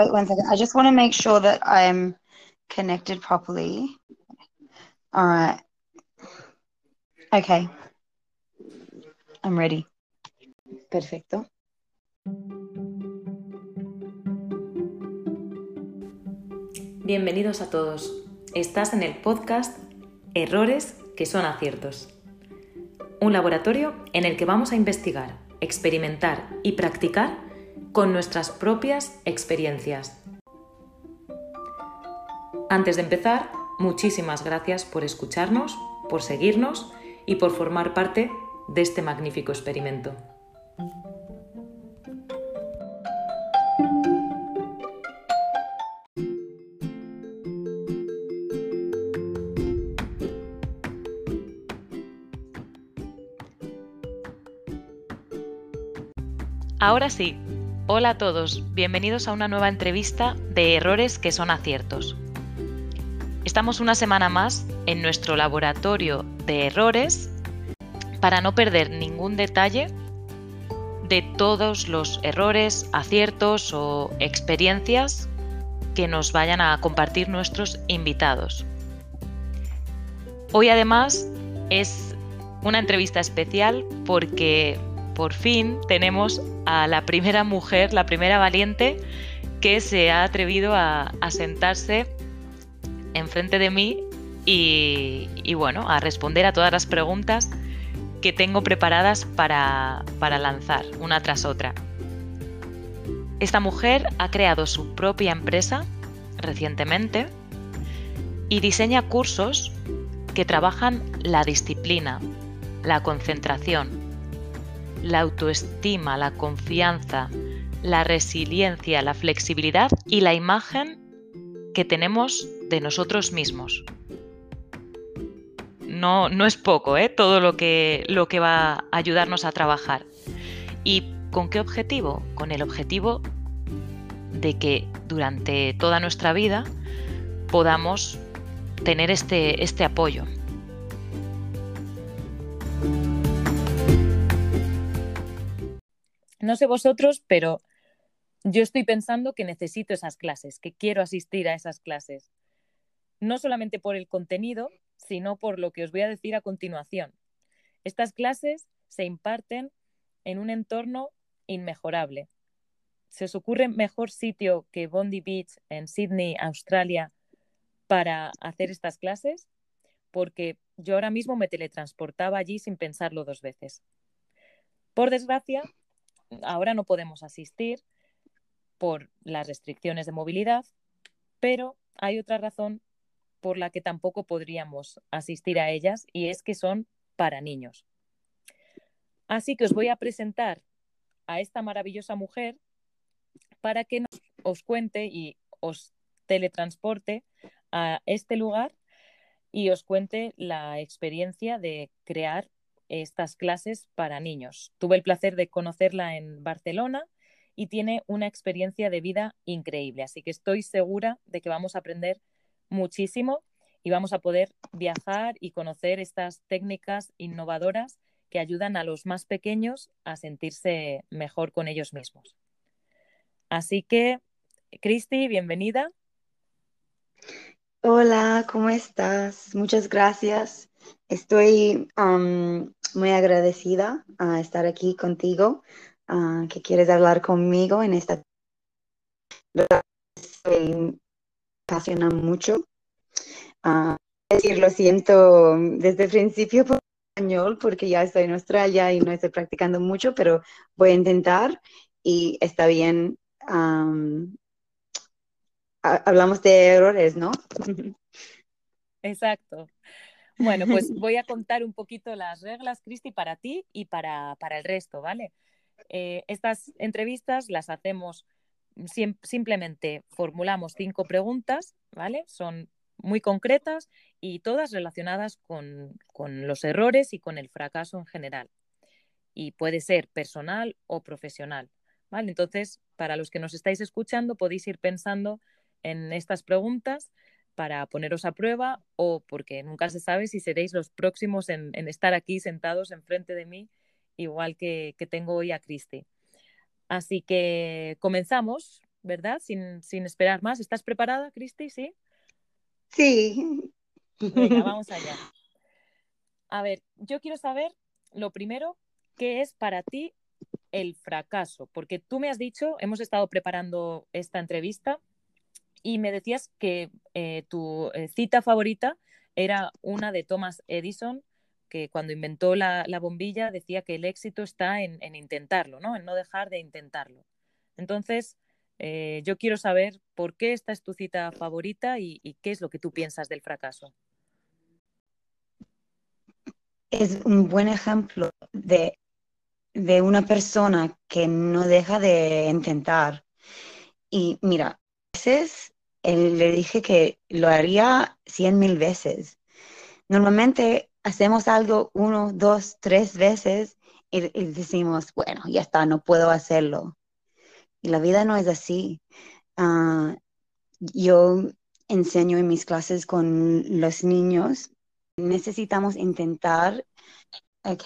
Wait one second. I just want to make sure that I'm connected properly. All right. Okay. I'm ready. Perfecto. Bienvenidos a todos. Estás en el podcast Errores que son aciertos. Un laboratorio en el que vamos a investigar, experimentar y practicar con nuestras propias experiencias. Antes de empezar, muchísimas gracias por escucharnos, por seguirnos y por formar parte de este magnífico experimento. Ahora sí, hola a todos, bienvenidos a una nueva entrevista de errores que son aciertos. Estamos una semana más en nuestro laboratorio de errores para no perder ningún detalle de todos los errores, aciertos o experiencias que nos vayan a compartir nuestros invitados. Hoy además es una entrevista especial porque por fin tenemos a la primera mujer, la primera valiente que se ha atrevido a, sentarse enfrente de mí y, bueno, a responder a todas las preguntas que tengo preparadas para, para lanzar una tras otra. Esta mujer ha creado su propia empresa recientemente y diseña cursos que trabajan la disciplina, la concentración, la autoestima, la confianza, la resiliencia, la flexibilidad y la imagen que tenemos de nosotros mismos. No, no es poco ¿eh? todo lo que, lo que va a ayudarnos a trabajar. ¿Y con qué objetivo? Con el objetivo de que durante toda nuestra vida podamos tener este, este apoyo, No sé vosotros, pero yo estoy pensando que necesito esas clases, que quiero asistir a esas clases. No solamente por el contenido, sino por lo que os voy a decir a continuación. Estas clases se imparten en un entorno inmejorable. ¿Se os ocurre mejor sitio que Bondi Beach en Sydney, Australia, para hacer estas clases? Porque yo ahora mismo me teletransportaba allí sin pensarlo dos veces. Por desgracia, ahora no podemos asistir por las restricciones de movilidad, pero hay otra razón por la que tampoco podríamos asistir a ellas y es que son para niños. Así que os voy a presentar a esta maravillosa mujer para que os cuente y os teletransporte a este lugar y os cuente la experiencia de crear estas clases para niños. Tuve el placer de conocerla en Barcelona y tiene una experiencia de vida increíble, así que estoy segura de que vamos a aprender muchísimo y vamos a poder viajar y conocer estas técnicas innovadoras que ayudan a los más pequeños a sentirse mejor con ellos mismos. Así que, Cristi, bienvenida. Hola, ¿cómo estás? Muchas gracias. Estoy muy agradecida a estar aquí contigo, que quieres hablar conmigo en esta. Me apasiona mucho. decir, lo siento desde el principio por español, porque ya estoy en Australia y no estoy practicando mucho, pero voy a intentar y está bien. hablamos de errores, ¿no? Exacto. Bueno, pues voy a contar un poquito las reglas, Cristi, para ti y para, el resto, ¿vale? Eh, estas entrevistas las hacemos simplemente formulamos cinco preguntas, ¿vale? Son muy concretas y todas relacionadas con, con, los errores y con el fracaso en general. Y puede ser personal o profesional, ¿vale? Entonces, para los que nos estáis escuchando, podéis ir pensando en estas preguntas para poneros a prueba o porque nunca se sabe si seréis los próximos en, estar aquí sentados enfrente de mí, igual que, tengo hoy a Cristi. Así que comenzamos. ¿verdad? Sin, sin esperar más. ¿Estás preparada, Cristi? Sí. Sí. Venga, vamos allá. A ver, yo quiero saber, lo primero, ¿qué es para ti el fracaso? Porque tú me has dicho, hemos estado preparando esta entrevista y me decías que eh, tu eh, cita favorita era una de Thomas Edison, que cuando inventó la, bombilla decía que el éxito está en, intentarlo, ¿no? En no dejar de intentarlo. Entonces, eh, yo quiero saber por qué esta es tu cita favorita y, qué es lo que tú piensas del fracaso. Es un buen ejemplo de, de una persona que no deja de intentar. Y mira, a veces le dije que lo haría cien mil veces. Normalmente hacemos algo uno, dos, tres veces y, decimos, bueno, ya está, no puedo hacerlo. Y la vida no es así. Ah, yo enseño en mis clases con los niños, necesitamos intentar. Ok.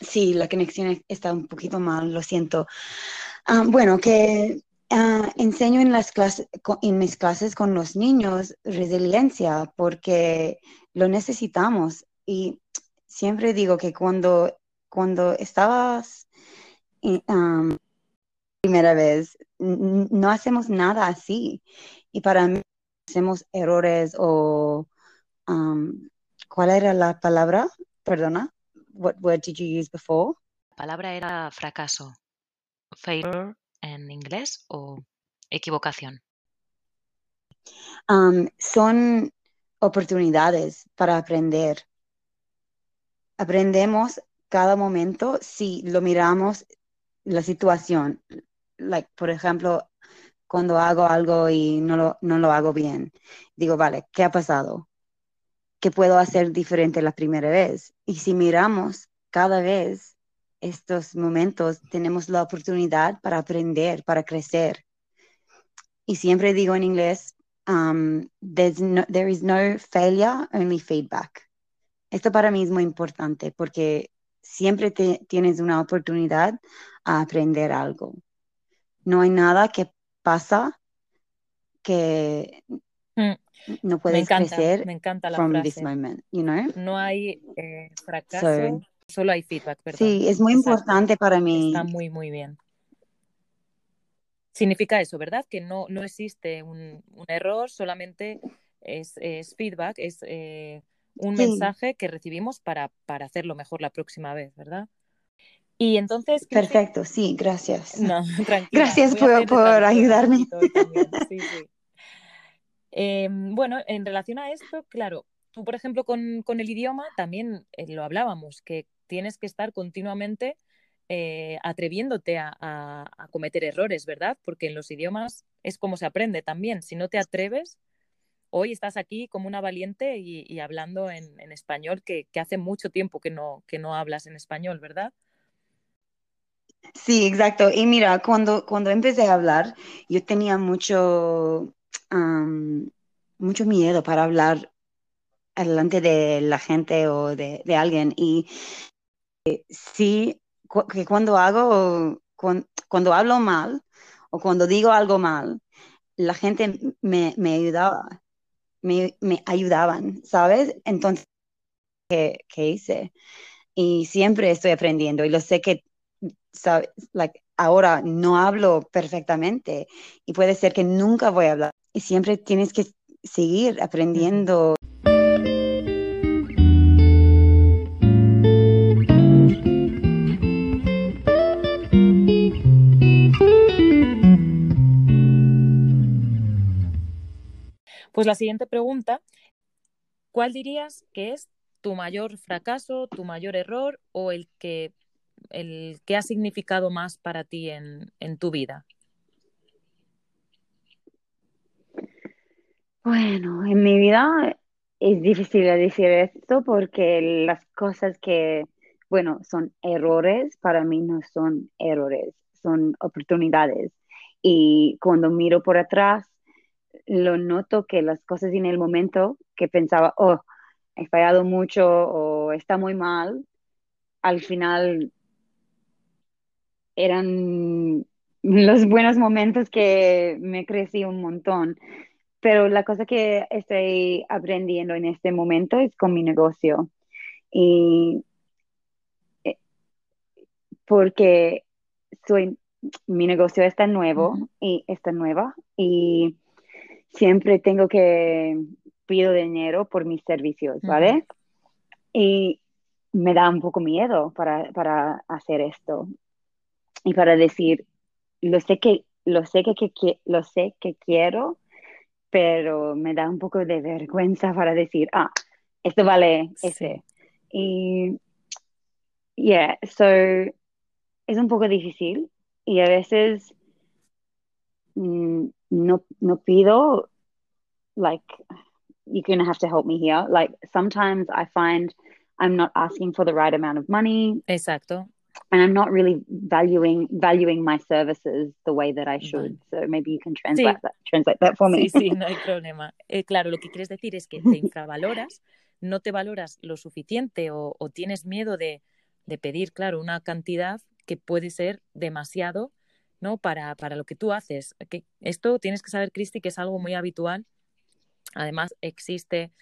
sí, la conexión está un poquito mal, lo siento. bueno, que Ah, enseño en, las clases, en mis clases con los niños resiliencia porque lo necesitamos. Y siempre digo que cuando, cuando estabas primera vez, no hacemos nada así. Y para mí hacemos errores o... ¿Cuál era la palabra? Perdona. What word did you use before? La palabra era fracaso. Failure en inglés o equivocación? son oportunidades para aprender. Aprendemos cada momento si lo miramos la situación. Like, por ejemplo, cuando hago algo y no lo, no lo hago bien, digo, vale, ¿qué ha pasado? ¿Qué puedo hacer diferente la primera vez? Y si miramos cada vez estos momentos tenemos la oportunidad para aprender, para crecer. Y siempre digo en inglés, um, there is no failure, only feedback. Esto para mí es muy importante porque siempre tienes una oportunidad a aprender algo. No hay nada que pasa que mm. no puedes crecer me encanta la from frase. this moment, you know? No hay eh, fracaso, Solo hay feedback, ¿verdad? Sí, es muy importante para mí. Está muy, muy bien. Significa eso, ¿verdad? Que no, no existe un, error, solamente es, feedback, es eh, un mensaje que recibimos para, para hacerlo mejor la próxima vez, ¿verdad? Y entonces... Perfecto, sí, gracias. No, tranquila. Gracias por, por ayudarme. Sí, sí. Em, bueno, en relación a esto, claro, tú, por ejemplo, con, con el idioma también eh, lo hablábamos, que tienes que estar continuamente eh, atreviéndote a, cometer errores, ¿verdad? Porque en los idiomas es como se aprende también. Si no te atreves, hoy estás aquí como una valiente y, hablando en, español, que, hace mucho tiempo que no, que no hablas en español, ¿verdad? Sí, exacto. Y mira, cuando, cuando empecé a hablar, yo tenía mucho, mucho miedo para hablar delante de la gente o de, de alguien. Y sí, que cuando hago, cuando, hablo mal o cuando digo algo mal, la gente me, ayudaba, me, ayudaban, ¿sabes? Entonces, ¿qué, hice? Y siempre estoy aprendiendo y lo sé que ahora no hablo perfectamente y puede ser que nunca voy a hablar. Y siempre tienes que seguir aprendiendo. Pues la siguiente pregunta, ¿cuál dirías que es tu mayor fracaso, tu mayor error o el que, el que ha significado más para ti en, tu vida? Bueno, en mi vida es difícil decir esto porque las cosas que, bueno, son errores, para mí no son errores, son oportunidades. Y cuando miro por atrás, lo noto que las cosas en el momento que pensaba, oh, he fallado mucho o está muy mal, al final eran los buenos momentos que me crecí un montón. Pero la cosa que estoy aprendiendo en este momento es con mi negocio. Y eh, porque soy, mi negocio está nuevo y está nueva y siempre tengo que pido dinero por mis servicios, ¿vale? Y me da un poco miedo para, para hacer esto y para decir, lo sé que, lo sé que, que, lo sé que quiero, pero me da un poco de vergüenza para decir, ah, esto vale ese. Y, yeah, so, es un poco difícil y a veces no, no pido, like, you're to have to help me here. Like, sometimes I find I'm not asking for the right amount of money. Exacto. and I'm not really valuing valuing my services the way that I should. So maybe you can translate Sí. that translate that for me. Sí, sí, no hay problema. Eh, claro, lo que quieres decir es que te infravaloras, no te valoras lo suficiente o, o tienes miedo de, de pedir, claro, una cantidad que puede ser demasiado ¿no? para, para lo que tú haces. Esto tienes que saber, Cristi, que es algo muy habitual. Además, existe,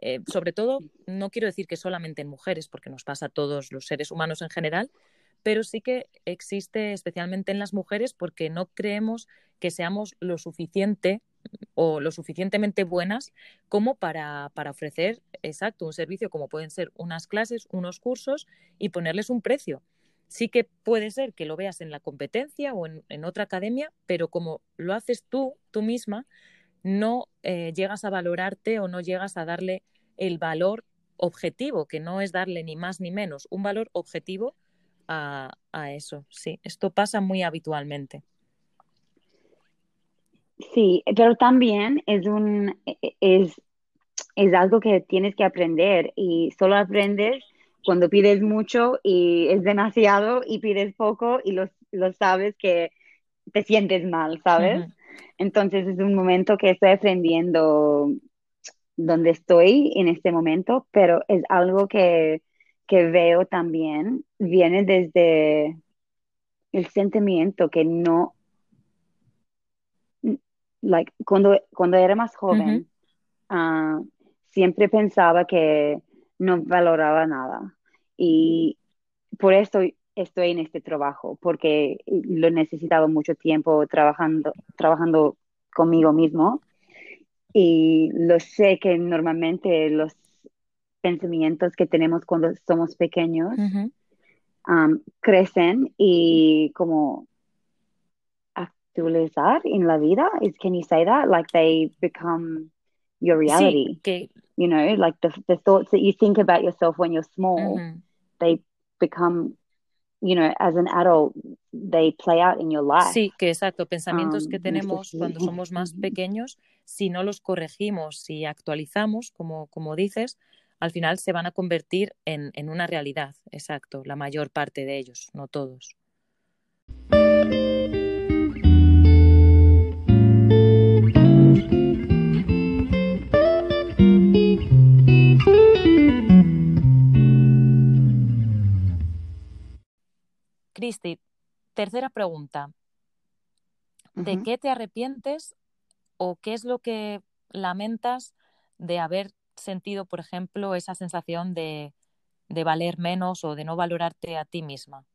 eh, sobre todo, no quiero decir que solamente en mujeres, porque nos pasa a todos los seres humanos en general, pero sí que existe especialmente en las mujeres porque no creemos que seamos lo suficiente o lo suficientemente buenas como para, para, ofrecer, exacto, un servicio como pueden ser unas clases, unos cursos y ponerles un precio. Sí que puede ser que lo veas en la competencia o en, otra academia, pero como lo haces tú, tú misma, no eh, llegas a valorarte o no llegas a darle el valor objetivo, que no es darle ni más ni menos, un valor objetivo a, a eso. Sí, esto pasa muy habitualmente. Sí, pero también es un es, es algo que tienes que aprender y solo aprendes cuando pides mucho y es demasiado y pides poco y lo, lo sabes que te sientes mal, ¿sabes? Uh -huh. Entonces es un momento que estoy aprendiendo donde estoy en este momento, pero es algo que, que veo también, viene desde el sentimiento que no, like, cuando, cuando era más joven, uh -huh. uh, siempre pensaba que no valoraba nada. Y por esto estoy en este trabajo, porque lo necesitaba mucho tiempo trabajando, trabajando conmigo mismo. Y lo sé que normalmente los pensamientos que tenemos cuando somos pequeños uh -huh. um, crecen y como actualizar en la vida. Is, can you say that? Like they become your reality. Sí, que... You know, like the, the thoughts that you think about yourself when you're small, uh -huh. they become you know, as an adult, they play out in your life. Sí, que exacto. Pensamientos um, que tenemos cuando somos más pequeños, si no los corregimos, si actualizamos, como, como dices, al final se van a convertir en, en una realidad. Exacto. La mayor parte de ellos, no todos. Cristi, tercera pregunta. ¿De uh -huh. qué te arrepientes o qué es lo que lamentas de haber sentido, por ejemplo, esa sensación de, de valer menos o de no valorarte a ti misma?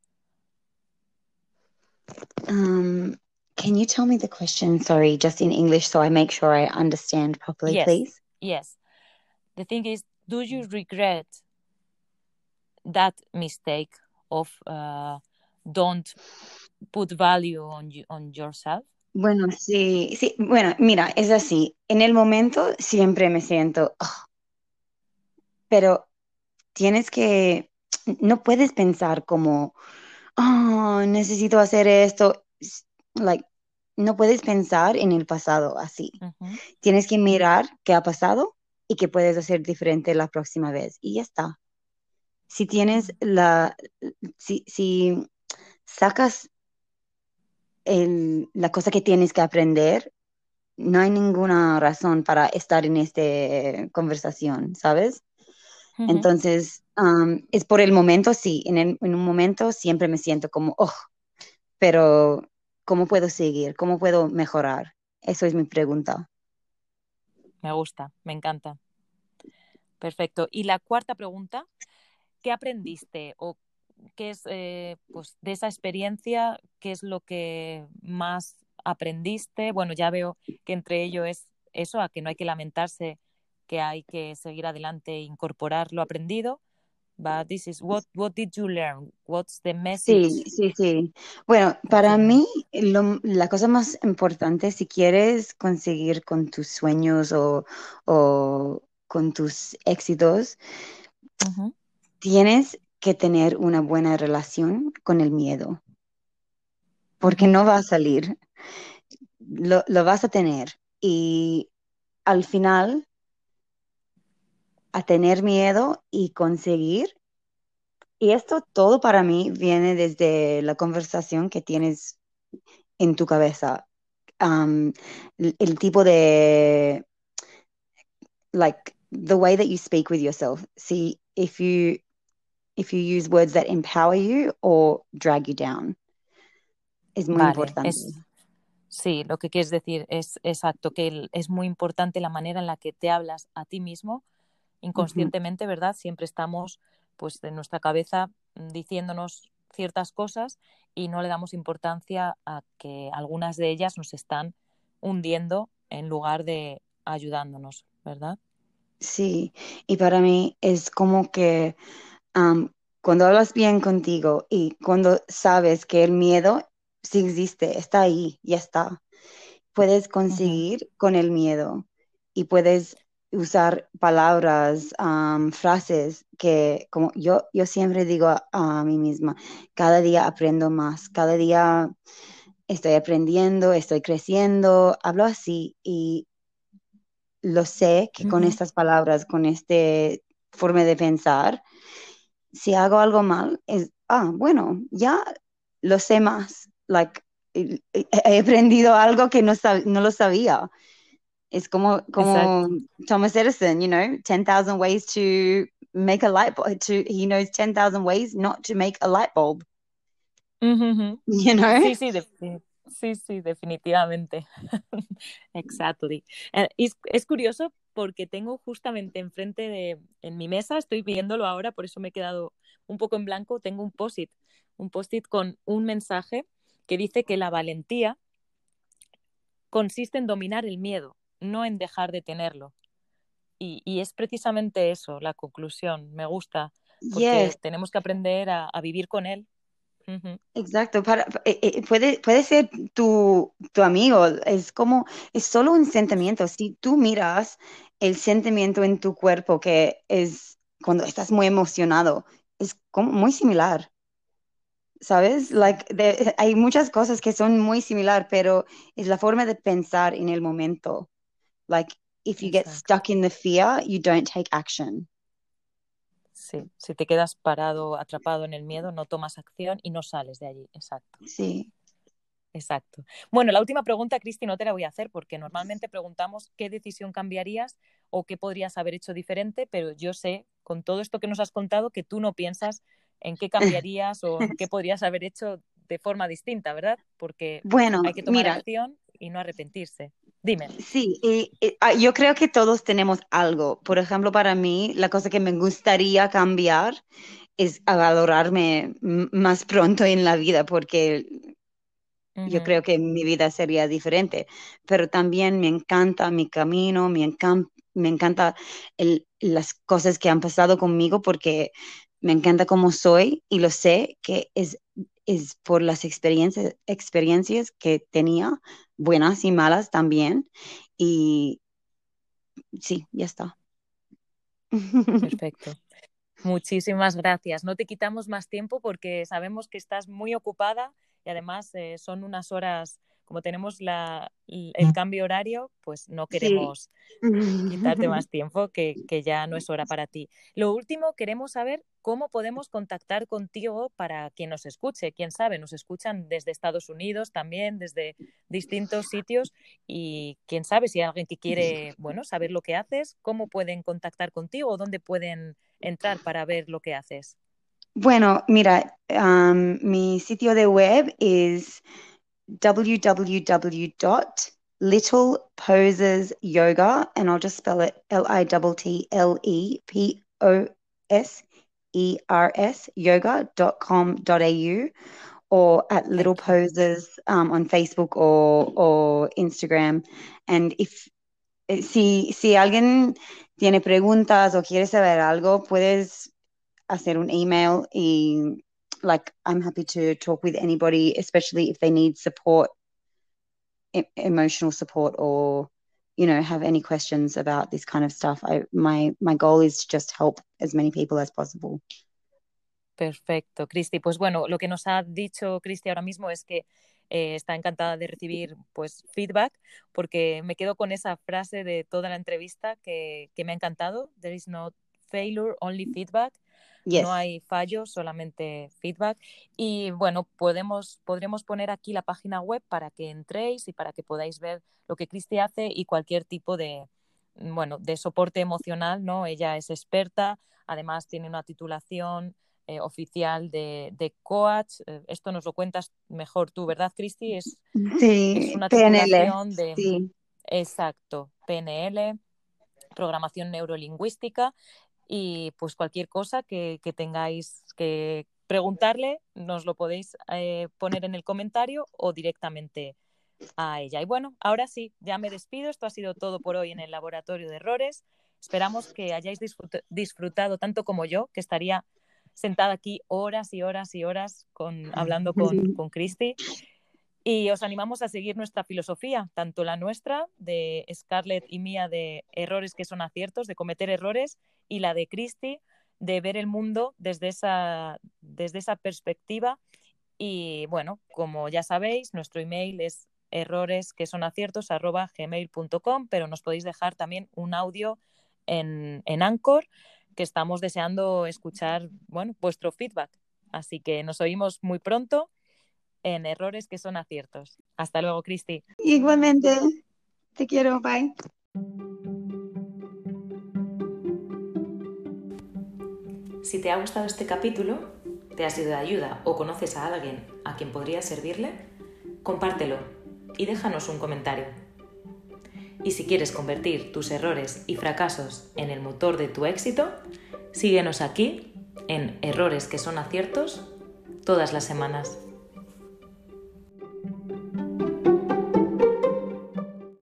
Um, can you tell me the question, sorry, just in English so I make sure I understand properly, yes. please? Yes. The thing is, do you regret that mistake of uh, don't put value on, you, on yourself? Bueno, sí, sí, bueno, mira, es así. En el momento siempre me siento, oh, pero tienes que, no puedes pensar como, oh, necesito hacer esto. Like, no puedes pensar en el pasado así. Uh -huh. Tienes que mirar qué ha pasado y qué puedes hacer diferente la próxima vez. Y ya está. Si tienes la, si, si sacas el, la cosa que tienes que aprender, no hay ninguna razón para estar en esta conversación, ¿sabes? Uh -huh. Entonces, um, es por el momento, sí, en, el, en, un momento siempre me siento como, oh, pero ¿cómo puedo seguir? ¿Cómo puedo mejorar? Eso es mi pregunta. Me gusta, me encanta. Perfecto. Y la cuarta pregunta, ¿qué aprendiste o qué es, eh, pues, de esa experiencia, qué es lo que más aprendiste? Bueno, ya veo que entre ello es eso, a que no hay que lamentarse, que hay que seguir adelante e incorporar lo aprendido. But this is what, what did you learn? What's the message? Sí, sí, sí. Bueno, para mí la cosa más importante, si quieres conseguir con tus sueños o, o con tus éxitos, tienes que tener una buena relación con el miedo, porque no va a salir, lo, vas a tener y al final a tener miedo y conseguir. Y esto todo para mí viene desde la conversación que tienes en tu cabeza. Um, el, el tipo de, like, the way that you speak with yourself. See if you if you use words that empower you or drag you down. Es muy Vale, importante. es- sí, lo que quieres decir es exacto, que el- es muy importante la manera en la que te hablas a ti mismo, inconscientemente, ¿verdad? Siempre estamos, pues, en nuestra cabeza diciéndonos ciertas cosas y no le damos importancia a que algunas de ellas nos están hundiendo en lugar de ayudándonos, ¿verdad? Sí, y para mí es como que um, cuando hablas bien contigo y cuando sabes que el miedo sí existe, está ahí, ya está, puedes conseguir con el miedo y puedes usar palabras, um, frases que como yo, yo siempre digo a, a mí misma, cada día aprendo más, cada día estoy aprendiendo, estoy creciendo, hablo así y lo sé que con estas palabras, con este forma de pensar, si hago algo mal, es, ah, bueno, ya lo sé más. Like, he aprendido algo que no, sab- no lo sabía. Es como, como Thomas Edison, you know, 10,000 ways to make a light bulb. To, he knows 10,000 ways not to make a light bulb, Ujú, ujú. you know? Sí, sí, de- sí, sí, definitivamente. Exactly. Eh, Es, es curioso porque tengo justamente enfrente de, en mi mesa, estoy viéndolo ahora, por eso me he quedado un poco en blanco, tengo un post-it, un post-it con un mensaje que dice que la valentía consiste en dominar el miedo, no en dejar de tenerlo. Y, y es precisamente eso, la conclusión. Me gusta, porque Yes, tenemos que aprender a, a vivir con él. Exacto. Para, eh, eh, puede, puede ser tu, tu amigo. Es como, es solo un sentimiento. Si tú miras el sentimiento en tu cuerpo, que es cuando estás muy emocionado, es como muy similar. ¿Sabes? Like, de- hay muchas cosas que son muy similar, pero es la forma de pensar en el momento. Like, if you get Exacto. stuck in the fear, you don't take action. Sí, si te quedas parado, atrapado en el miedo, no tomas acción y no sales de allí. Exacto, Sí. exacto. Bueno, la última pregunta, Cristi, no te la voy a hacer porque normalmente preguntamos qué decisión cambiarías o qué podrías haber hecho diferente, pero yo sé, con todo esto que nos has contado, que tú no piensas en qué cambiarías o qué podrías haber hecho de forma distinta, ¿verdad? Porque Bueno, hay que tomar mira, acción y no arrepentirse. Dime. sí, y- y, ah, yo creo que todos tenemos algo. Por ejemplo, para mí, la cosa que me gustaría cambiar es a valorarme más pronto en la vida, porque yo creo que mi vida sería diferente, pero también me encanta mi camino, me encan- me encanta el- las cosas que han pasado conmigo porque me encanta cómo soy y lo sé que es, es por las experiencias, experiencias que tenía, buenas y malas también, y sí, ya está. Perfecto. Muchísimas gracias. No te quitamos más tiempo porque sabemos que estás muy ocupada y además eh, son unas horas, como tenemos la, el cambio horario, pues no Sí. queremos quitarte más tiempo, que, que ya no es hora para ti. Lo último, queremos saber cómo podemos contactar contigo para quien nos escuche. Quién sabe, nos escuchan desde Estados Unidos también, desde distintos sitios y quién sabe si hay alguien que quiere, bueno, saber lo que haces, cómo pueden contactar contigo o dónde pueden entrar para ver lo que haces. Bueno, mira, um, mi sitio de web es www.littleposesyoga, and I'll just spell it L I T T L E P O S E R S yoga.com.au or at Little Poses um, on Facebook or, or Instagram. And if eh, si, si alguien tiene preguntas o quiere saber algo, puedes hacer un email y like I'm happy to talk with anybody, especially if they need support, e emotional support or you know have any questions about this kind of stuff. I my my goal is to just help as many people as possible. Perfecto, Cristi. Pues bueno, lo que nos ha dicho Cristi ahora mismo es que eh, está encantada de recibir pues feedback, porque me quedo con esa frase de toda la entrevista que, que me ha encantado. There is no failure, only feedback. No hay fallo, solamente feedback. Y bueno, podemos, podremos poner aquí la página web para que entréis y para que podáis ver lo que Cristi hace y cualquier tipo de, bueno, de soporte emocional, ¿no? Ella es experta, además tiene una titulación eh, oficial de, de coach. Eh, esto nos lo cuentas mejor tú, ¿verdad, Cristi? Es, sí, una titulación de... Sí. Exacto, PNL, programación neurolingüística y pues cualquier cosa que, tengáis que preguntarle, nos lo podéis eh, poner en el comentario o directamente a ella. Y bueno, ahora sí, ya me despido. Esto ha sido todo por hoy en el laboratorio de errores. Esperamos que hayáis disfrutado tanto como yo, que estaría sentada aquí horas y horas y horas con, hablando con, con Cristi. Y os animamos a seguir nuestra filosofía, tanto la nuestra de Scarlett y mía de errores que son aciertos, de cometer errores, y la de Cristi de ver el mundo desde esa, desde esa perspectiva. Y bueno, como ya sabéis, nuestro email es errores que son aciertos pero nos podéis dejar también un audio en, en Anchor, que estamos deseando escuchar bueno, vuestro feedback. Así que nos oímos muy pronto en errores que son aciertos. Hasta luego, Cristi. Igualmente. Te quiero. Bye. Si te ha gustado este capítulo, te ha sido de ayuda o conoces a alguien a quien podría servirle, compártelo y déjanos un comentario. Y si quieres convertir tus errores y fracasos en el motor de tu éxito, síguenos aquí en Errores que son aciertos todas las semanas.